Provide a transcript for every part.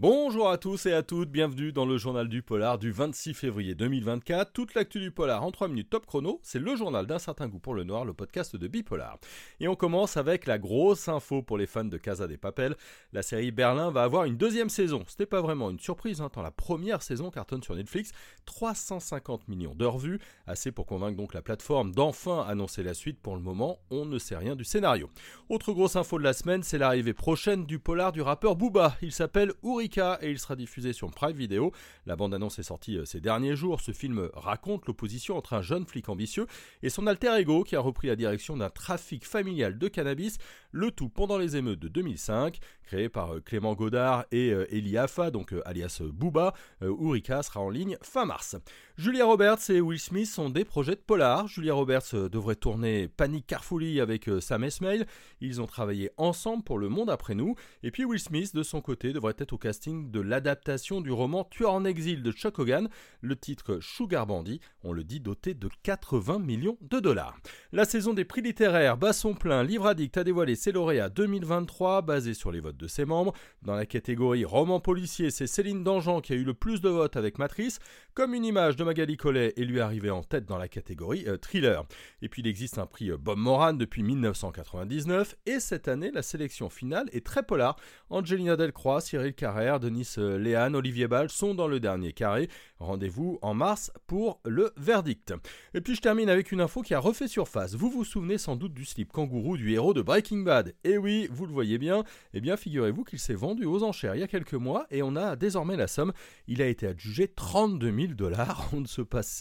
Bonjour à tous et à toutes, bienvenue dans le journal du polar du 26 février 2024. Toute l'actu du polar en 3 minutes top chrono, c'est le journal d'un certain goût pour le noir, le podcast de Bipolar. Et on commence avec la grosse info pour les fans de Casa des Papel. La série Berlin va avoir une deuxième saison. C'était pas vraiment une surprise, hein, tant la première saison cartonne sur Netflix, 350 millions d'heures vues, assez pour convaincre donc la plateforme d'enfin annoncer la suite. Pour le moment, on ne sait rien du scénario. Autre grosse info de la semaine, c'est l'arrivée prochaine du polar du rappeur Booba. Il s'appelle Et il sera diffusé sur Prime Video. La bande-annonce est sortie euh, ces derniers jours. Ce film raconte l'opposition entre un jeune flic ambitieux et son alter ego qui a repris la direction d'un trafic familial de cannabis, le tout pendant les émeutes de 2005. Créé par euh, Clément Godard et euh, Eli Afa, donc alias Booba, Urika sera en ligne fin mars. Julia Roberts et Will Smith sont des projets de polar. Julia Roberts devrait tourner Panic Carefully avec Sam Esmail. Ils ont travaillé ensemble pour Le Monde après nous. Et puis Will Smith, de son côté, devrait être au casting de l'adaptation du roman Tueur en exil de Chuck Hogan, le titre Sugar Bandy, on le dit doté de 80 millions de dollars. La saison des prix littéraires bat son plein, Livre Addict a dévoilé ses lauréats 2023 basés sur les votes de ses membres. Dans la catégorie roman policier, c'est Céline Dangean qui a eu le plus de votes avec Matrice, comme une image de Magali Collet et lui arrivée en tête dans la catégorie euh, thriller. Et puis il existe un prix euh, Bob Moran depuis 1999 et cette année la sélection finale est très polar. Angelina Delcroix, Cyril Carrère, Denis euh, Léane, Olivier Ball sont dans le dernier carré. Rendez-vous en mars pour le verdict. Et puis je termine avec une info qui a refait surface. Vous vous souvenez sans doute du slip kangourou du héros de Breaking Bad? Et eh oui, vous le voyez bien. Eh bien, figurez-vous qu'il s'est vendu aux enchères il y a quelques mois et on a désormais la somme. Il a été adjugé 32 000 dollars. On,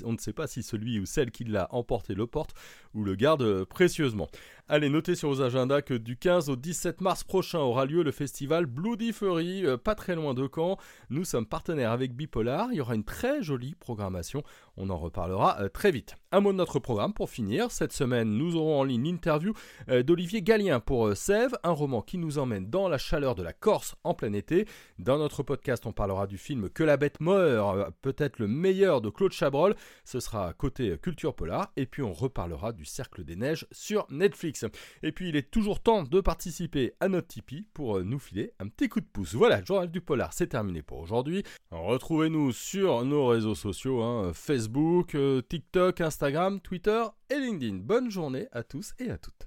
on ne sait pas si celui ou celle qui l'a emporté le porte ou le garde précieusement. Allez, notez sur vos agendas que du 15 au 17 mars prochain aura lieu le festival Bloody Fury, euh, pas très loin de Caen. Nous sommes partenaires avec Bipolar. Il y aura une très jolie programmation. On en reparlera euh, très vite. Un mot de notre programme pour finir. Cette semaine, nous aurons en ligne l'interview euh, d'Olivier Gallien pour Sève, un roman qui nous emmène dans la chaleur de la Corse en plein été. Dans notre podcast, on parlera du film Que la bête meurt, peut-être le meilleur de Claude Chabrol. Ce sera côté culture polar. Et puis on reparlera du Cercle des Neiges sur Netflix. Et puis il est toujours temps de participer à notre Tipeee pour nous filer un petit coup de pouce. Voilà, le journal du polar, c'est terminé pour aujourd'hui. Retrouvez-nous sur nos réseaux sociaux, hein, Facebook, euh, TikTok, Instagram, Twitter et LinkedIn. Bonne journée à tous et à toutes.